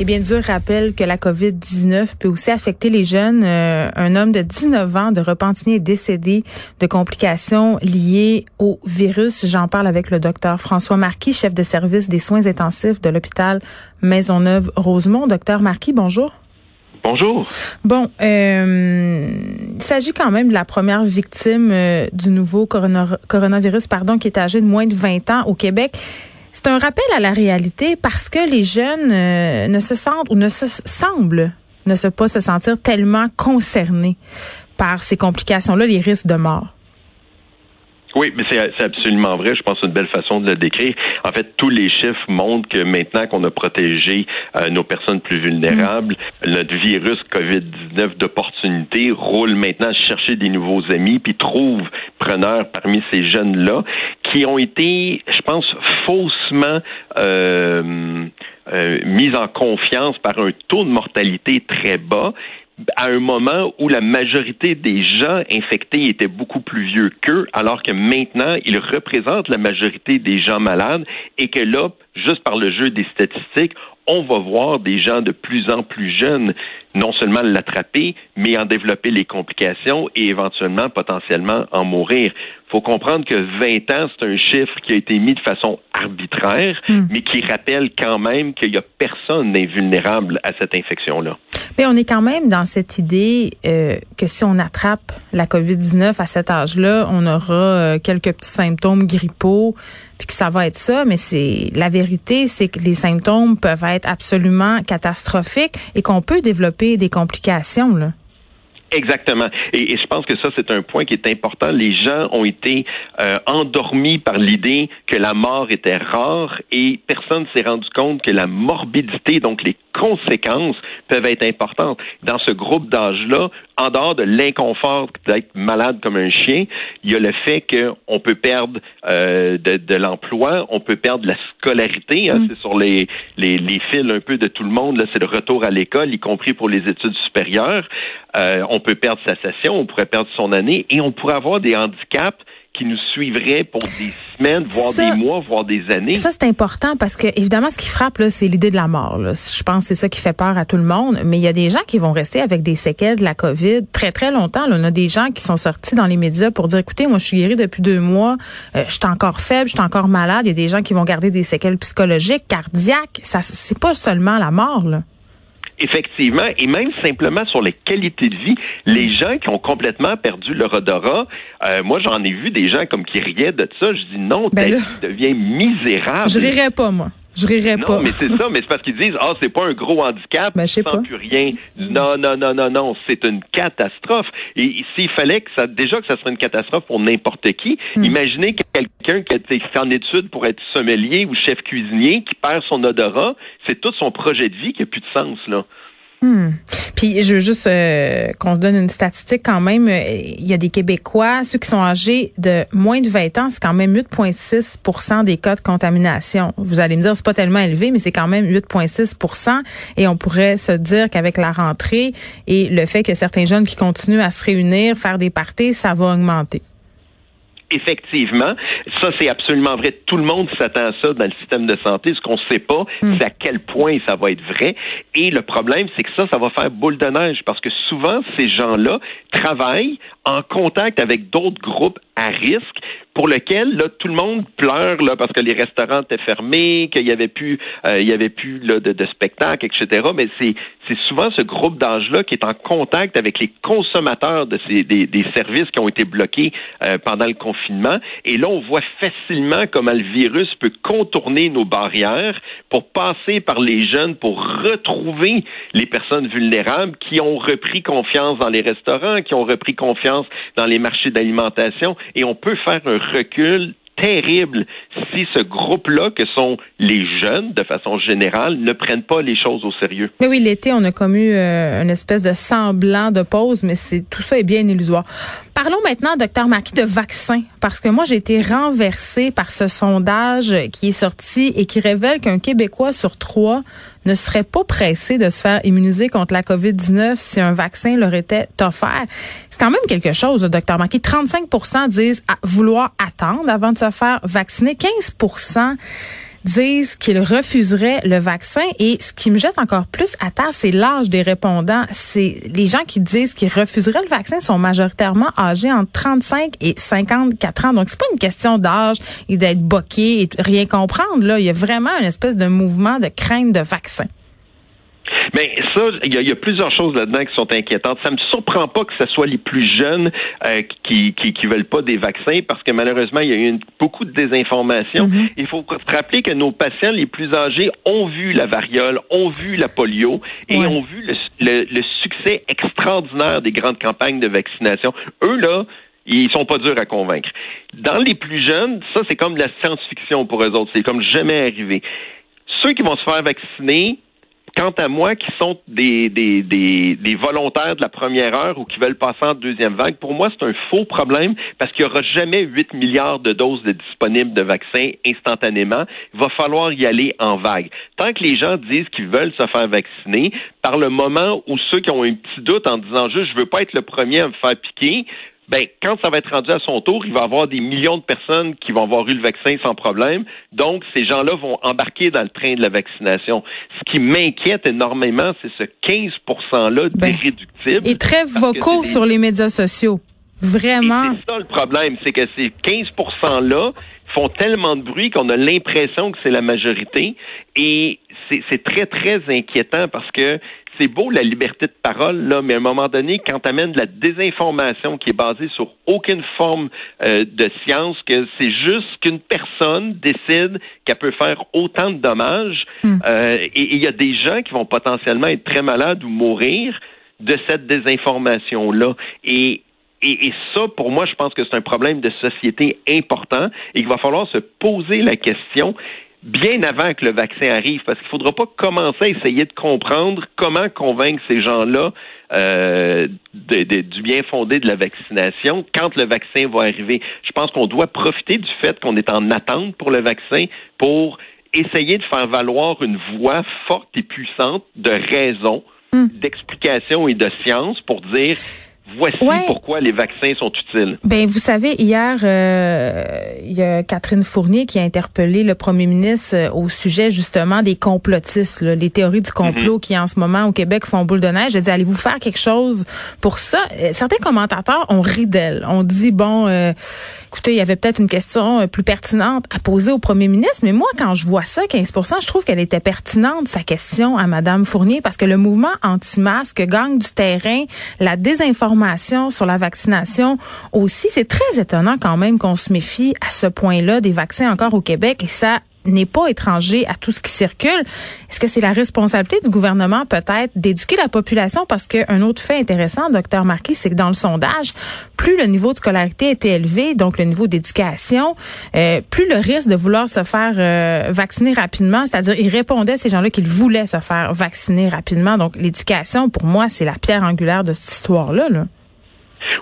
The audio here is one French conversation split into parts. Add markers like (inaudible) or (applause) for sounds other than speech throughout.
Et bien dur rappelle que la COVID-19 peut aussi affecter les jeunes. Euh, un homme de 19 ans de Repentigny est décédé de complications liées au virus. J'en parle avec le docteur François Marquis, chef de service des soins intensifs de l'hôpital Maisonneuve-Rosemont. Docteur Marquis, bonjour. Bonjour. Bon, euh, il s'agit quand même de la première victime euh, du nouveau coronavirus, pardon, qui est âgé de moins de 20 ans au Québec. C'est un rappel à la réalité parce que les jeunes euh, ne se sentent ou ne se semblent ne pas se sentir tellement concernés par ces complications-là, les risques de mort. Oui, mais c'est absolument vrai. Je pense que c'est une belle façon de le décrire. En fait, tous les chiffres montrent que maintenant qu'on a protégé euh, nos personnes plus vulnérables, mm. notre virus COVID-19 d'opportunité roule maintenant chercher des nouveaux amis, puis trouve preneurs parmi ces jeunes-là qui ont été, je pense, faussement euh, euh, mis en confiance par un taux de mortalité très bas à un moment où la majorité des gens infectés étaient beaucoup plus vieux qu'eux, alors que maintenant, ils représentent la majorité des gens malades et que là, juste par le jeu des statistiques, on va voir des gens de plus en plus jeunes non seulement l'attraper, mais en développer les complications et éventuellement, potentiellement, en mourir. Il faut comprendre que 20 ans, c'est un chiffre qui a été mis de façon arbitraire, hmm. mais qui rappelle quand même qu'il n'y a personne d'invulnérable à cette infection-là. Mais on est quand même dans cette idée euh, que si on attrape la COVID-19 à cet âge-là, on aura euh, quelques petits symptômes grippaux, puis que ça va être ça. Mais c'est la vérité, c'est que les symptômes peuvent être absolument catastrophiques et qu'on peut développer des complications. Là. Exactement. Et, je pense que ça, c'est un point qui est important. Les gens ont été euh, endormis par l'idée que la mort était rare et personne s'est rendu compte que la morbidité, donc les conséquences, peuvent être importantes. Dans ce groupe d'âge-là, en dehors de l'inconfort d'être malade comme un chien, il y a le fait qu'on peut perdre euh, de, de l'emploi, on peut perdre la scolarité. Hein, mm. C'est sur les, les, les fils un peu de tout le monde. Là, c'est le retour à l'école, y compris pour les études supérieures. Euh, on peut perdre sa session, on pourrait perdre son année et on pourrait avoir des handicaps qui nous suivraient pour des semaines, voire des mois, voire des années. Ça, c'est important parce que, évidemment, ce qui frappe, c'est l'idée de la mort. Je pense que c'est ça qui fait peur à tout le monde. Mais il y a des gens qui vont rester avec des séquelles de la COVID très, très longtemps. On a des gens qui sont sortis dans les médias pour dire, écoutez, moi, je suis guéri depuis deux mois, euh, je suis encore faible, je suis encore malade. Il y a des gens qui vont garder des séquelles psychologiques, cardiaques. Ça, c'est pas seulement la mort, là. Effectivement, et même simplement sur les qualités de vie, les gens qui ont complètement perdu leur odorat, euh, moi j'en ai vu des gens comme qui riaient de ça, je dis non, ben ta devient misérable. Je rirais pas moi. Je rirais non, pas. mais c'est ça, mais c'est parce qu'ils disent ah c'est pas un gros handicap, ben, je plus rien. Non non non non non, c'est une catastrophe. Et s'il fallait que ça déjà que ça serait une catastrophe pour n'importe qui, hmm. imaginez quelqu'un qui fait en études pour être sommelier ou chef cuisinier qui perd son odorat, c'est tout son projet de vie qui a plus de sens là. Hmm. Puis je veux juste euh, qu'on se donne une statistique quand même. Euh, il y a des Québécois, ceux qui sont âgés de moins de 20 ans, c'est quand même 8,6% des cas de contamination. Vous allez me dire c'est pas tellement élevé, mais c'est quand même 8,6% Et on pourrait se dire qu'avec la rentrée et le fait que certains jeunes qui continuent à se réunir, faire des parties, ça va augmenter effectivement, ça c'est absolument vrai. Tout le monde s'attend à ça dans le système de santé. Ce qu'on ne sait pas, hmm. c'est à quel point ça va être vrai. Et le problème, c'est que ça, ça va faire boule de neige parce que souvent, ces gens-là travaillent en contact avec d'autres groupes à risque pour lequel là, tout le monde pleure là, parce que les restaurants étaient fermés, qu'il y avait plus, euh, il y avait plus là, de, de spectacles, etc. Mais c'est c'est souvent ce groupe d'âge-là qui est en contact avec les consommateurs de ces des, des services qui ont été bloqués euh, pendant le confinement. Et là, on voit facilement comment le virus peut contourner nos barrières pour passer par les jeunes pour retrouver les personnes vulnérables qui ont repris confiance dans les restaurants, qui ont repris confiance dans les marchés d'alimentation. Et on peut faire un recul terrible si ce groupe-là, que sont les jeunes de façon générale, ne prennent pas les choses au sérieux. Mais oui, l'été, on a commu euh, une espèce de semblant de pause, mais c'est tout ça est bien illusoire. Parlons maintenant, docteur Marquis, de vaccins, parce que moi, j'ai été renversée par ce sondage qui est sorti et qui révèle qu'un Québécois sur trois ne serait pas pressé de se faire immuniser contre la COVID-19 si un vaccin leur était offert. C'est quand même quelque chose, docteur Marquis. 35% disent vouloir attendre avant de se faire vacciner. 15 disent qu'ils refuseraient le vaccin. Et ce qui me jette encore plus à terre, c'est l'âge des répondants. C'est les gens qui disent qu'ils refuseraient le vaccin sont majoritairement âgés entre 35 et 54 ans. Donc c'est pas une question d'âge et d'être boqué et rien comprendre. Là, il y a vraiment une espèce de mouvement de crainte de vaccin. Mais ça, il y, a plusieurs choses là-dedans qui sont inquiétantes. Ça me surprend pas que ce soit les plus jeunes euh, qui, qui, qui veulent pas des vaccins parce que malheureusement, il y a eu beaucoup de désinformation. Mm-hmm. Il faut se rappeler que nos patients les plus âgés ont vu la variole, ont vu la polio et ont vu le, le, succès extraordinaire des grandes campagnes de vaccination. Eux, là, ils sont pas durs à convaincre. Dans les plus jeunes, ça, c'est comme de la science-fiction pour eux autres. C'est comme jamais arrivé. Ceux qui vont se faire vacciner, quant à moi, qui sont des, des, des, volontaires de la première heure ou qui veulent passer en deuxième vague, pour moi, c'est un faux problème parce qu'il n'y aura jamais 8 milliards de doses de disponibles de vaccins instantanément. Il va falloir y aller en vague. Tant que les gens disent qu'ils veulent se faire vacciner, par le moment où ceux qui ont un petit doute en disant juste je veux pas être le premier à me faire piquer, ben, quand ça va être rendu à son tour, il va y avoir des millions de personnes qui vont avoir eu le vaccin sans problème. Donc, ces gens-là vont embarquer dans le train de la vaccination. Ce qui m'inquiète énormément, c'est ce 15 %-là ben, d'irréductibles. Et très vocaux sur les médias sociaux. Vraiment. C'est ça le problème, c'est que ces 15 %-là font tellement de bruit qu'on a l'impression que c'est la majorité. Et c'est très, très inquiétant parce que c'est beau la liberté de parole, là, mais à un moment donné, quand tu amènes de la désinformation qui est basée sur aucune forme euh, de science, que c'est juste qu'une personne décide qu'elle peut faire autant de dommages, hmm. euh, et il y a des gens qui vont potentiellement être très malades ou mourir de cette désinformation-là. Et et, ça, pour moi, je pense que c'est un problème de société important et qu'il va falloir se poser la question bien avant que le vaccin arrive, parce qu'il ne faudra pas commencer à essayer de comprendre comment convaincre ces gens-là euh, du bien fondé de la vaccination quand le vaccin va arriver. Je pense qu'on doit profiter du fait qu'on est en attente pour le vaccin pour essayer de faire valoir une voix forte et puissante de raison, hmm. d'explication et de science pour dire Voici pourquoi les vaccins sont utiles. Ben, vous savez, hier, euh, il y a Catherine Fournier qui a interpellé le premier ministre euh, au sujet justement des complotistes, les théories du complot mhm. qui en ce moment au Québec font boule de neige. J'ai dit, allez-vous faire quelque chose pour ça? Euh, certains commentateurs ont ri d'elle. On dit, bon, écoutez, il y avait peut-être une question plus pertinente à poser au premier ministre, mais moi, quand je vois ça, 15 je trouve qu'elle était pertinente, sa question à Madame Fournier, parce que le mouvement anti-masque gagne du terrain, la désinformation sur la vaccination aussi. C'est très étonnant quand même qu'on se méfie à ce point-là des vaccins encore au Québec et ça n'est pas étranger à tout ce qui circule. Est-ce que c'est la responsabilité du gouvernement peut-être d'éduquer la population? Parce qu'un autre fait intéressant, docteur Marquis, c'est que dans le sondage, plus le niveau de scolarité était élevé, donc le niveau d'éducation, euh, plus le risque de vouloir se faire euh, vacciner rapidement, c'est-à-dire ils répondaient à ces gens-là qu'ils voulaient se faire vacciner rapidement. Donc l'éducation, pour moi, c'est la pierre angulaire de cette histoire-là. Là.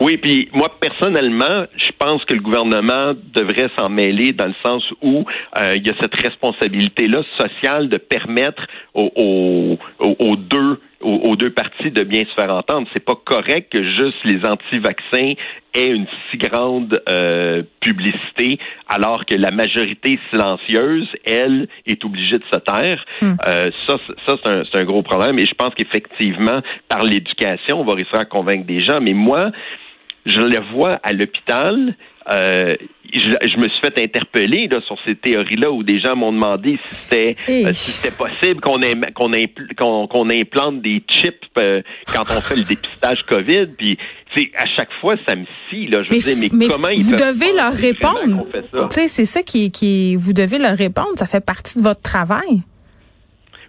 Oui, puis moi personnellement, je pense que le gouvernement devrait s'en mêler dans le sens où euh, il y a cette responsabilité-là sociale de permettre aux, aux, deux aux, deux parties de bien se faire entendre. C'est pas correct que juste les anti-vaccins aient une si grande euh, publicité, alors que la majorité silencieuse, elle, est obligée de se taire. Hmm. Euh, ça, ça c'est un, un, gros problème. Et je pense qu'effectivement, par l'éducation, on va réussir à convaincre des gens. Mais moi, je le vois à l'hôpital. Euh, je, me suis fait interpeller là, sur ces théories-là où des gens m'ont demandé si c'était euh, si c'était possible qu'on qu'on qu'on implante des chips euh, quand on fait le dépistage COVID. Puis à chaque fois ça me scie là. Je mais, veux dire, mais, comment ils Vous devez leur répondre. C'est ça qui, qui vous devez leur répondre. Ça fait partie de votre travail.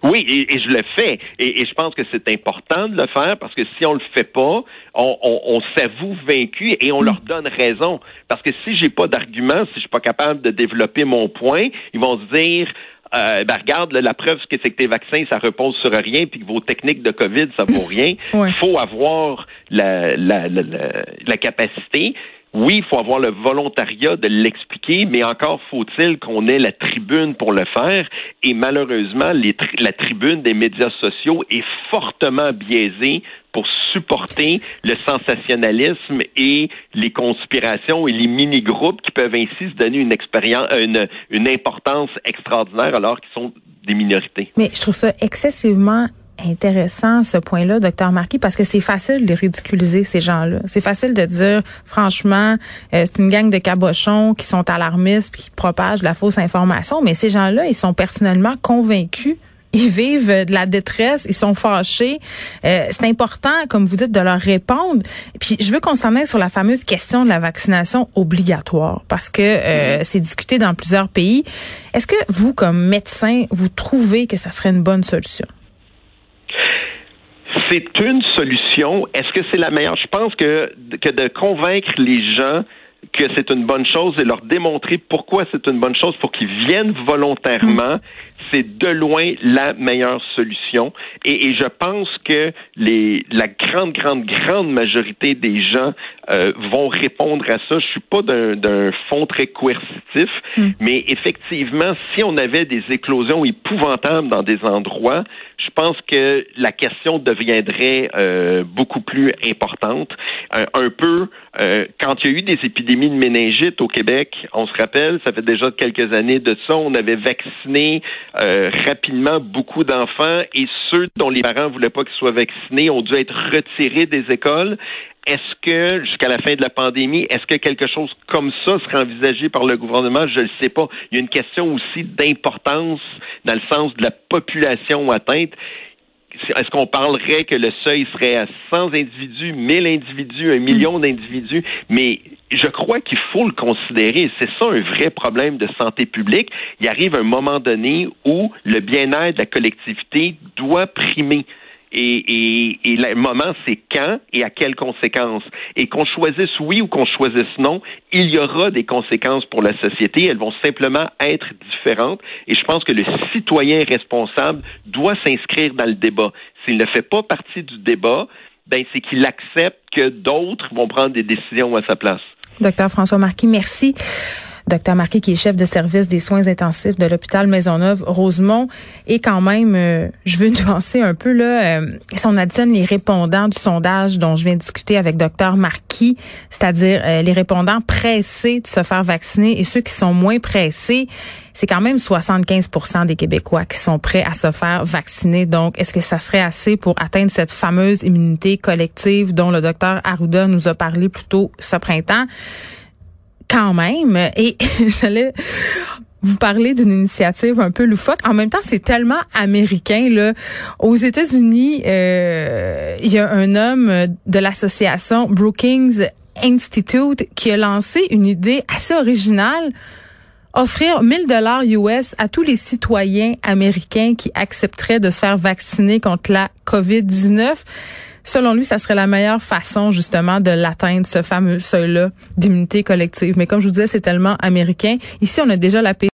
Oui, et, je le fais. Et, je pense que c'est important de le faire parce que si on le fait pas, on, on, s'avoue vaincu et on leur donne raison. Parce que si j'ai pas d'argument, si je suis pas capable de développer mon point, ils vont se dire euh, ben regarde, la preuve que c'est que tes vaccins, ça repose sur rien, puis que vos techniques de COVID, ça vaut (laughs) rien. Il faut avoir la, la, la, la capacité oui, il faut avoir le volontariat de l'expliquer, mais encore faut-il qu'on ait la tribune pour le faire. Et malheureusement, la tribune des médias sociaux est fortement biaisée pour supporter le sensationnalisme et les conspirations et les mini-groupes qui peuvent ainsi se donner une expérience, une, une importance extraordinaire alors qu'ils sont des minorités. Mais je trouve ça excessivement intéressant ce point-là, docteur Marquis, parce que c'est facile de ridiculiser ces gens-là. C'est facile de dire, franchement, euh, c'est une gang de cabochons qui sont alarmistes puis qui propagent la fausse information, mais ces gens-là, ils sont personnellement convaincus ils vivent de la détresse, ils sont fâchés. Euh, c'est important, comme vous dites, de leur répondre. Puis je veux qu'on s'en aille sur la fameuse question de la vaccination obligatoire, parce que euh, c'est discuté dans plusieurs pays. Est-ce que vous, comme médecin, vous trouvez que ça serait une bonne solution? C'est une solution. Est-ce que c'est la meilleure? Je pense que, que de convaincre les gens que c'est une bonne chose et leur démontrer pourquoi c'est une bonne chose pour qu'ils viennent volontairement, c'est de loin la meilleure solution. Et, et je pense que les, la grande, grande, grande majorité des gens euh, vont répondre à ça. Je suis pas d'un fond très coercitif, hmm. mais effectivement, si on avait des éclosions épouvantables dans des endroits, je pense que la question deviendrait euh, beaucoup plus importante. Un, un peu, euh, quand il y a eu des épidémies de méningite au Québec, on se rappelle, ça fait déjà quelques années de ça, on avait vacciné euh, rapidement beaucoup d'enfants et ceux dont les parents voulaient pas qu'ils soient vaccinés ont dû être retirés des écoles. Est-ce que, jusqu'à la fin de la pandémie, est-ce que quelque chose comme ça serait envisagé par le gouvernement? Je ne sais pas. Il y a une question aussi d'importance dans le sens de la population atteinte est-ce qu'on parlerait que le seuil serait à 100 individus, 1000 individus, un million d'individus? Mais je crois qu'il faut le considérer. C'est ça un vrai problème de santé publique. Il arrive un moment donné où le bien-être de la collectivité doit primer. Et, et, le moment, c'est quand et à quelles conséquences. Et qu'on choisisse oui ou qu'on choisisse non, il y aura des conséquences pour la société. Elles vont simplement être différentes. Et je pense que le citoyen responsable doit s'inscrire dans le débat. S'il ne fait pas partie du débat, ben c'est qu'il accepte que d'autres vont prendre des décisions à sa place. Docteur François Marquis, merci. Docteur Marquis, qui est chef de service des soins intensifs de l'hôpital Maisonneuve-Rosemont. Et quand même, euh, je veux (laughs) nuancer un peu, là, euh, si on additionne les répondants du sondage dont je viens de discuter avec docteur Marquis, c'est-à-dire euh, les répondants pressés de se faire vacciner et ceux qui sont moins pressés, c'est quand même 75% des Québécois qui sont prêts à se faire vacciner. Donc, est-ce que ça serait assez pour atteindre cette fameuse immunité collective dont le docteur Arruda nous a parlé plus tôt ce printemps? Quand même. Et (laughs) j'allais vous parler d'une initiative un peu loufoque. En même temps, c'est tellement américain là. Aux États-Unis, euh, il y a un homme de l'association Brookings Institute qui a lancé une idée assez originale offrir 1000 dollars US à tous les citoyens américains qui accepteraient de se faire vacciner contre la COVID-19. Selon lui, ça serait la meilleure façon justement de l'atteindre, ce fameux seuil-là d'immunité collective. Mais comme je vous disais, c'est tellement américain. Ici, on a déjà la